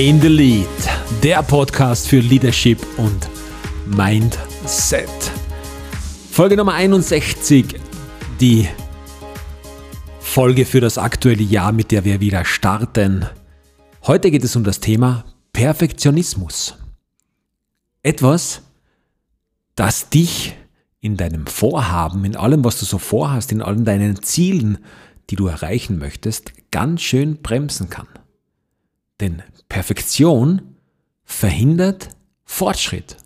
in the Lead, der Podcast für Leadership und Mindset. Folge Nummer 61, die Folge für das aktuelle Jahr, mit der wir wieder starten. Heute geht es um das Thema Perfektionismus. Etwas, das dich in deinem Vorhaben, in allem, was du so vorhast, in allen deinen Zielen, die du erreichen möchtest, ganz schön bremsen kann. Denn Perfektion verhindert Fortschritt.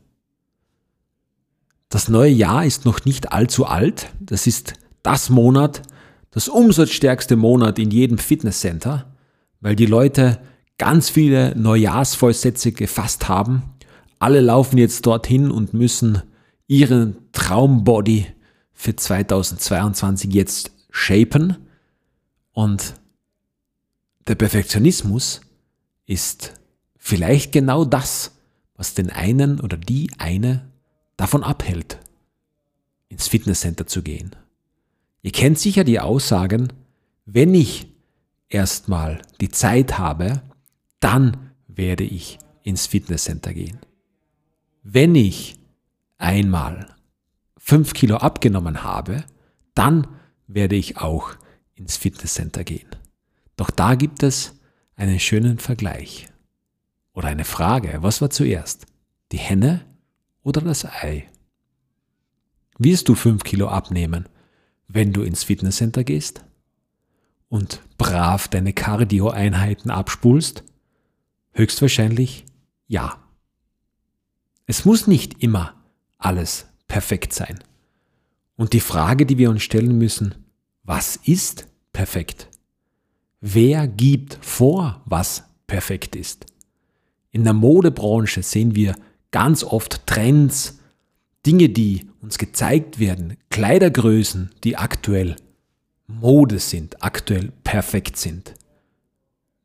Das neue Jahr ist noch nicht allzu alt. Das ist das Monat, das umsatzstärkste Monat in jedem Fitnesscenter, weil die Leute ganz viele Neujahrsvollsätze gefasst haben. Alle laufen jetzt dorthin und müssen ihren Traumbody für 2022 jetzt shapen. Und der Perfektionismus ist vielleicht genau das, was den einen oder die eine davon abhält, ins Fitnesscenter zu gehen. Ihr kennt sicher die Aussagen, wenn ich erstmal die Zeit habe, dann werde ich ins Fitnesscenter gehen. Wenn ich einmal fünf Kilo abgenommen habe, dann werde ich auch ins Fitnesscenter gehen. Doch da gibt es einen schönen Vergleich. Oder eine Frage, was war zuerst? Die Henne oder das Ei? Wirst du fünf Kilo abnehmen, wenn du ins Fitnesscenter gehst? Und brav deine Cardio-Einheiten abspulst? Höchstwahrscheinlich ja. Es muss nicht immer alles perfekt sein. Und die Frage, die wir uns stellen müssen, was ist perfekt? Wer gibt vor, was perfekt ist? In der Modebranche sehen wir ganz oft Trends, Dinge, die uns gezeigt werden, Kleidergrößen, die aktuell Mode sind, aktuell perfekt sind.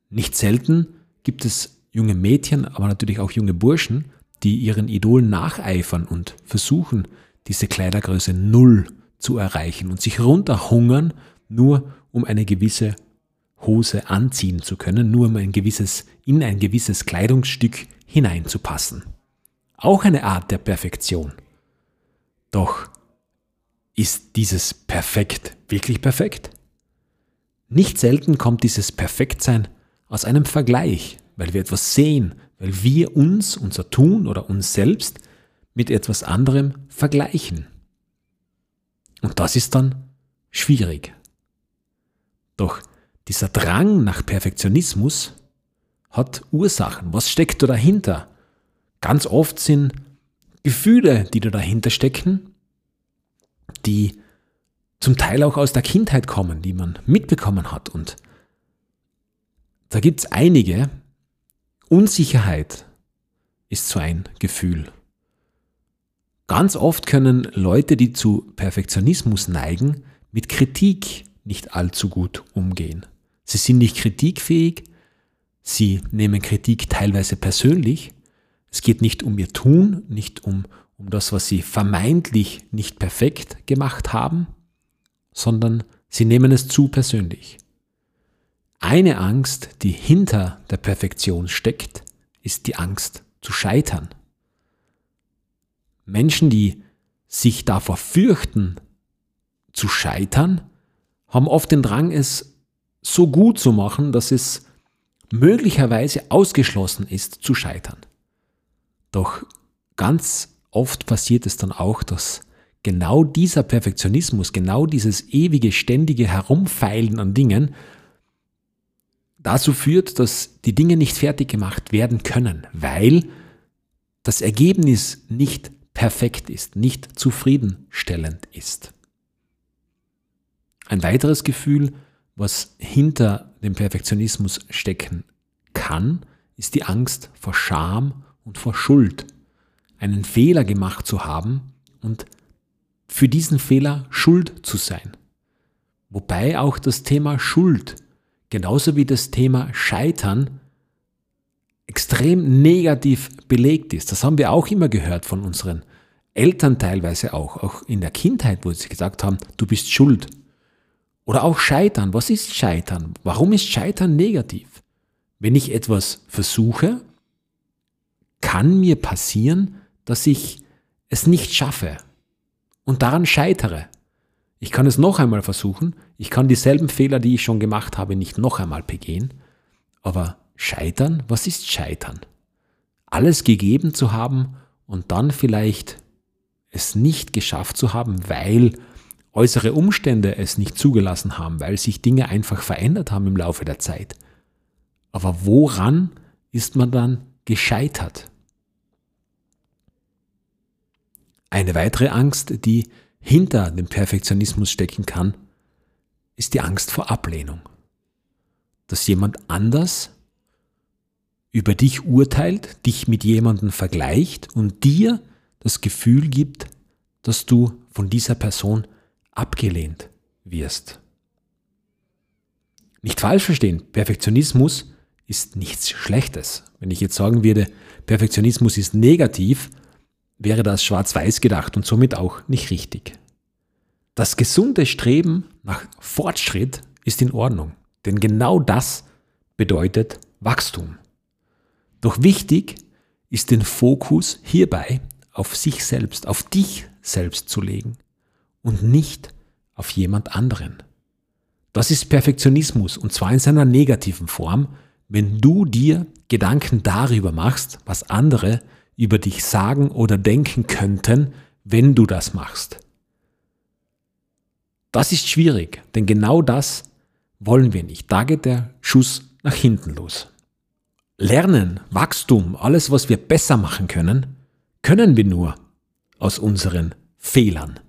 Nicht selten gibt es junge Mädchen, aber natürlich auch junge Burschen, die ihren Idolen nacheifern und versuchen, diese Kleidergröße Null zu erreichen und sich runterhungern, nur um eine gewisse Hose anziehen zu können, nur um ein gewisses, in ein gewisses Kleidungsstück hineinzupassen. Auch eine Art der Perfektion. Doch ist dieses Perfekt wirklich perfekt? Nicht selten kommt dieses Perfektsein aus einem Vergleich, weil wir etwas sehen, weil wir uns, unser Tun oder uns selbst mit etwas anderem vergleichen. Und das ist dann schwierig. Doch dieser Drang nach Perfektionismus hat Ursachen. Was steckt da dahinter? Ganz oft sind Gefühle, die da dahinter stecken, die zum Teil auch aus der Kindheit kommen, die man mitbekommen hat. Und da gibt es einige. Unsicherheit ist so ein Gefühl. Ganz oft können Leute, die zu Perfektionismus neigen, mit Kritik nicht allzu gut umgehen. Sie sind nicht kritikfähig, sie nehmen Kritik teilweise persönlich. Es geht nicht um ihr Tun, nicht um, um das, was sie vermeintlich nicht perfekt gemacht haben, sondern sie nehmen es zu persönlich. Eine Angst, die hinter der Perfektion steckt, ist die Angst zu scheitern. Menschen, die sich davor fürchten, zu scheitern, haben oft den Drang, es so gut zu machen, dass es möglicherweise ausgeschlossen ist zu scheitern. Doch ganz oft passiert es dann auch, dass genau dieser Perfektionismus, genau dieses ewige, ständige Herumfeilen an Dingen dazu führt, dass die Dinge nicht fertig gemacht werden können, weil das Ergebnis nicht perfekt ist, nicht zufriedenstellend ist. Ein weiteres Gefühl, was hinter dem Perfektionismus stecken kann, ist die Angst vor Scham und vor Schuld. Einen Fehler gemacht zu haben und für diesen Fehler schuld zu sein. Wobei auch das Thema Schuld, genauso wie das Thema Scheitern, extrem negativ belegt ist. Das haben wir auch immer gehört von unseren Eltern teilweise auch, auch in der Kindheit, wo sie gesagt haben, du bist schuld. Oder auch Scheitern. Was ist Scheitern? Warum ist Scheitern negativ? wenn ich etwas versuche, kann mir passieren, dass ich es nicht schaffe und daran scheitere. Ich kann es noch einmal versuchen, ich kann dieselben Fehler, die ich schon gemacht habe, nicht noch einmal begehen, aber scheitern, was ist scheitern? Alles gegeben zu haben und dann vielleicht es nicht geschafft zu haben, weil äußere Umstände es nicht zugelassen haben, weil sich Dinge einfach verändert haben im Laufe der Zeit. Aber woran ist man dann gescheitert? Eine weitere Angst, die hinter dem Perfektionismus stecken kann, ist die Angst vor Ablehnung. Dass jemand anders über dich urteilt, dich mit jemandem vergleicht und dir das Gefühl gibt, dass du von dieser Person abgelehnt wirst. Nicht falsch verstehen, Perfektionismus ist nichts Schlechtes. Wenn ich jetzt sagen würde, Perfektionismus ist negativ, wäre das schwarz-weiß gedacht und somit auch nicht richtig. Das gesunde Streben nach Fortschritt ist in Ordnung, denn genau das bedeutet Wachstum. Doch wichtig ist den Fokus hierbei auf sich selbst, auf dich selbst zu legen und nicht auf jemand anderen. Das ist Perfektionismus und zwar in seiner negativen Form, wenn du dir Gedanken darüber machst, was andere über dich sagen oder denken könnten, wenn du das machst. Das ist schwierig, denn genau das wollen wir nicht. Da geht der Schuss nach hinten los. Lernen, Wachstum, alles, was wir besser machen können, können wir nur aus unseren Fehlern.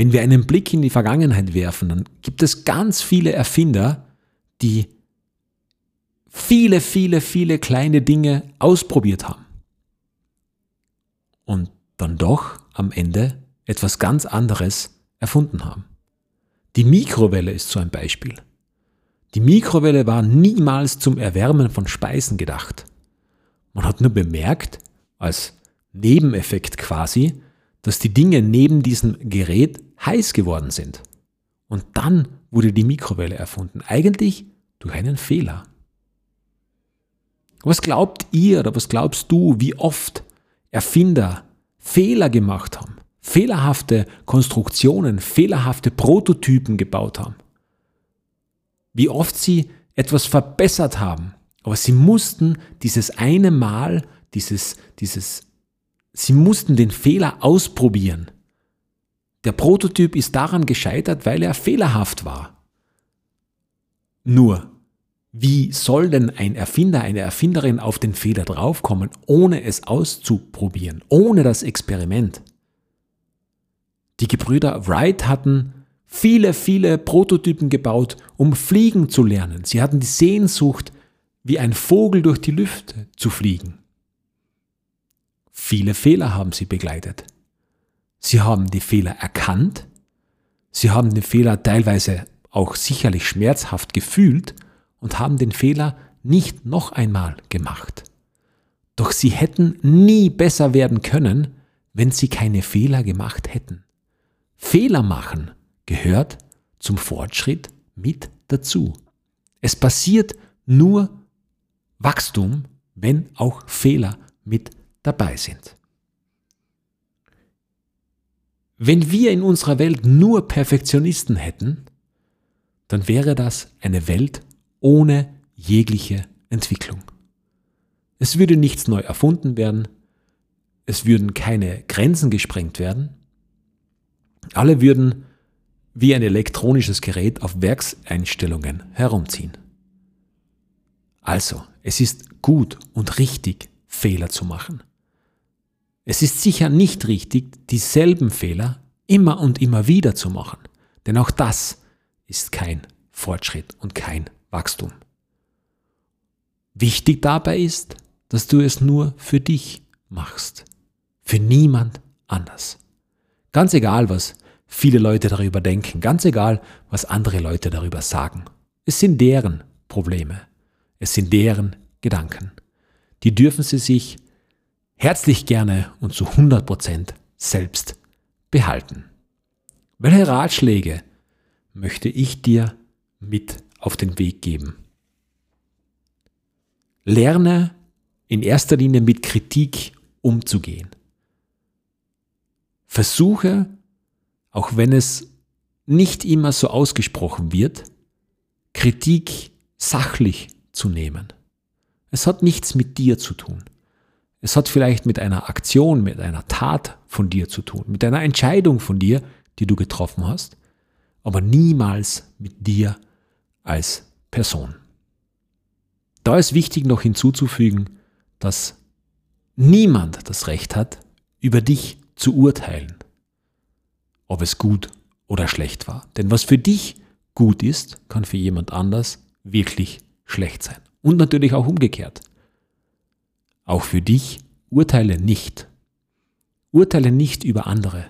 Wenn wir einen Blick in die Vergangenheit werfen, dann gibt es ganz viele Erfinder, die viele, viele, viele kleine Dinge ausprobiert haben und dann doch am Ende etwas ganz anderes erfunden haben. Die Mikrowelle ist so ein Beispiel. Die Mikrowelle war niemals zum Erwärmen von Speisen gedacht. Man hat nur bemerkt, als Nebeneffekt quasi, dass die Dinge neben diesem Gerät heiß geworden sind. Und dann wurde die Mikrowelle erfunden. Eigentlich durch einen Fehler. Was glaubt ihr oder was glaubst du, wie oft Erfinder Fehler gemacht haben, fehlerhafte Konstruktionen, fehlerhafte Prototypen gebaut haben. Wie oft sie etwas verbessert haben, aber sie mussten dieses eine Mal, dieses, dieses, sie mussten den Fehler ausprobieren. Der Prototyp ist daran gescheitert, weil er fehlerhaft war. Nur, wie soll denn ein Erfinder, eine Erfinderin auf den Fehler draufkommen, ohne es auszuprobieren, ohne das Experiment? Die Gebrüder Wright hatten viele, viele Prototypen gebaut, um fliegen zu lernen. Sie hatten die Sehnsucht, wie ein Vogel durch die Lüfte zu fliegen. Viele Fehler haben sie begleitet. Sie haben die Fehler erkannt, sie haben den Fehler teilweise auch sicherlich schmerzhaft gefühlt und haben den Fehler nicht noch einmal gemacht. Doch sie hätten nie besser werden können, wenn sie keine Fehler gemacht hätten. Fehler machen gehört zum Fortschritt mit dazu. Es passiert nur Wachstum, wenn auch Fehler mit dabei sind. Wenn wir in unserer Welt nur Perfektionisten hätten, dann wäre das eine Welt ohne jegliche Entwicklung. Es würde nichts neu erfunden werden, es würden keine Grenzen gesprengt werden, alle würden wie ein elektronisches Gerät auf Werkseinstellungen herumziehen. Also, es ist gut und richtig, Fehler zu machen. Es ist sicher nicht richtig, dieselben Fehler immer und immer wieder zu machen, denn auch das ist kein Fortschritt und kein Wachstum. Wichtig dabei ist, dass du es nur für dich machst, für niemand anders. Ganz egal, was viele Leute darüber denken, ganz egal, was andere Leute darüber sagen. Es sind deren Probleme, es sind deren Gedanken. Die dürfen sie sich herzlich gerne und zu 100 Prozent selbst behalten. Welche Ratschläge möchte ich dir mit auf den Weg geben. Lerne in erster Linie mit Kritik umzugehen. Versuche, auch wenn es nicht immer so ausgesprochen wird, Kritik sachlich zu nehmen. Es hat nichts mit dir zu tun. Es hat vielleicht mit einer Aktion, mit einer Tat von dir zu tun, mit einer Entscheidung von dir, die du getroffen hast, aber niemals mit dir als Person. Da ist wichtig noch hinzuzufügen, dass niemand das Recht hat, über dich zu urteilen, ob es gut oder schlecht war. Denn was für dich gut ist, kann für jemand anders wirklich schlecht sein. Und natürlich auch umgekehrt. Auch für dich urteile nicht. Urteile nicht über andere,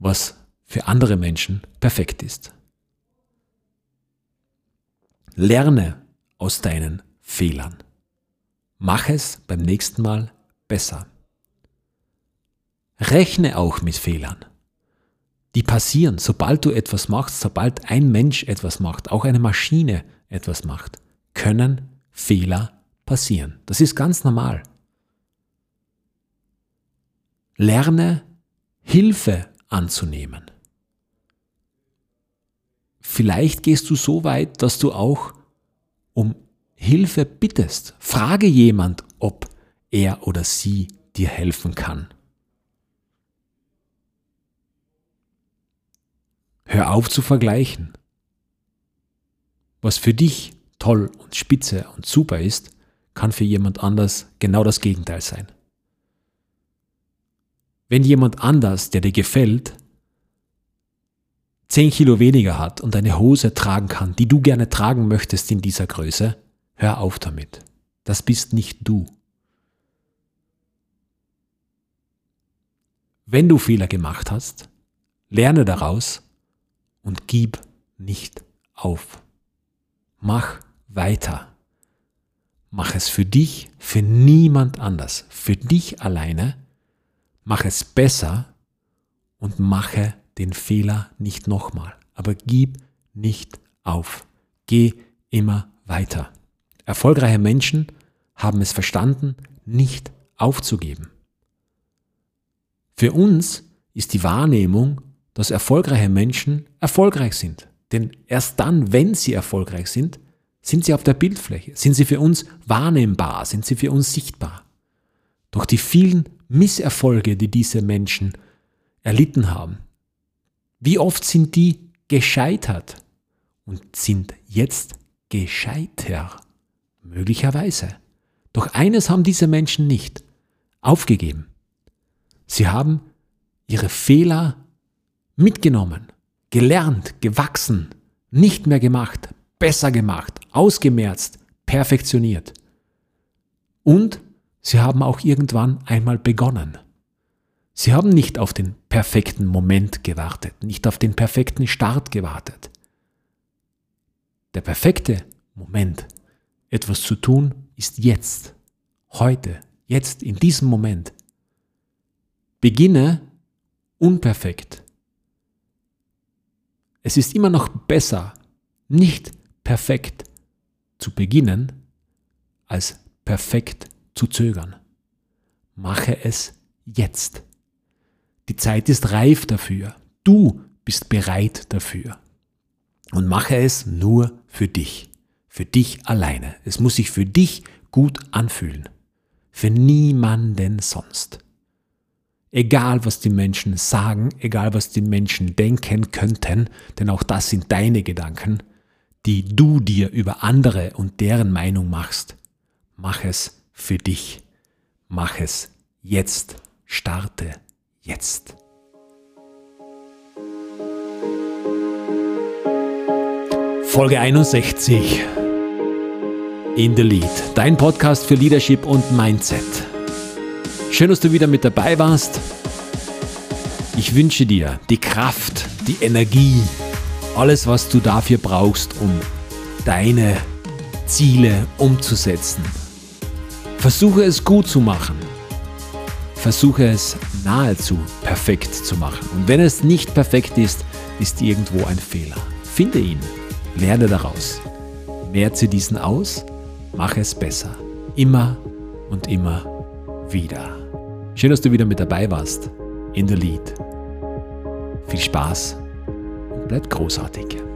was für andere Menschen perfekt ist. Lerne aus deinen Fehlern. Mach es beim nächsten Mal besser. Rechne auch mit Fehlern. Die passieren, sobald du etwas machst, sobald ein Mensch etwas macht, auch eine Maschine etwas macht, können Fehler passieren. Das ist ganz normal. Lerne Hilfe anzunehmen. Vielleicht gehst du so weit, dass du auch um Hilfe bittest. Frage jemand, ob er oder sie dir helfen kann. Hör auf zu vergleichen. Was für dich toll und spitze und super ist, kann für jemand anders genau das Gegenteil sein. Wenn jemand anders, der dir gefällt, 10 Kilo weniger hat und eine Hose tragen kann, die du gerne tragen möchtest in dieser Größe, Hör auf damit. Das bist nicht du. Wenn du Fehler gemacht hast, lerne daraus und gib nicht auf. Mach weiter. Mach es für dich, für niemand anders, für dich alleine. Mach es besser und mache den Fehler nicht nochmal. Aber gib nicht auf. Geh immer weiter. Erfolgreiche Menschen haben es verstanden, nicht aufzugeben. Für uns ist die Wahrnehmung, dass erfolgreiche Menschen erfolgreich sind. Denn erst dann, wenn sie erfolgreich sind, sind sie auf der Bildfläche, sind sie für uns wahrnehmbar, sind sie für uns sichtbar. Doch die vielen Misserfolge, die diese Menschen erlitten haben, wie oft sind die gescheitert und sind jetzt gescheiter? Möglicherweise. Doch eines haben diese Menschen nicht. Aufgegeben. Sie haben ihre Fehler mitgenommen, gelernt, gewachsen, nicht mehr gemacht, besser gemacht, ausgemerzt, perfektioniert. Und sie haben auch irgendwann einmal begonnen. Sie haben nicht auf den perfekten Moment gewartet, nicht auf den perfekten Start gewartet. Der perfekte Moment etwas zu tun, ist jetzt, heute, jetzt, in diesem Moment. Beginne unperfekt. Es ist immer noch besser, nicht perfekt zu beginnen, als perfekt zu zögern. Mache es jetzt. Die Zeit ist reif dafür. Du bist bereit dafür. Und mache es nur für dich. Für dich alleine. Es muss sich für dich gut anfühlen. Für niemanden sonst. Egal was die Menschen sagen, egal was die Menschen denken könnten, denn auch das sind deine Gedanken, die du dir über andere und deren Meinung machst. Mach es für dich. Mach es jetzt. Starte jetzt. Folge 61 in the Lead, dein Podcast für Leadership und Mindset. Schön, dass du wieder mit dabei warst. Ich wünsche dir die Kraft, die Energie, alles, was du dafür brauchst, um deine Ziele umzusetzen. Versuche es gut zu machen. Versuche es nahezu perfekt zu machen. Und wenn es nicht perfekt ist, ist irgendwo ein Fehler. Finde ihn, lerne daraus, merze diesen aus Mach es besser. Immer und immer wieder. Schön, dass du wieder mit dabei warst. In the Lead. Viel Spaß bleib großartig.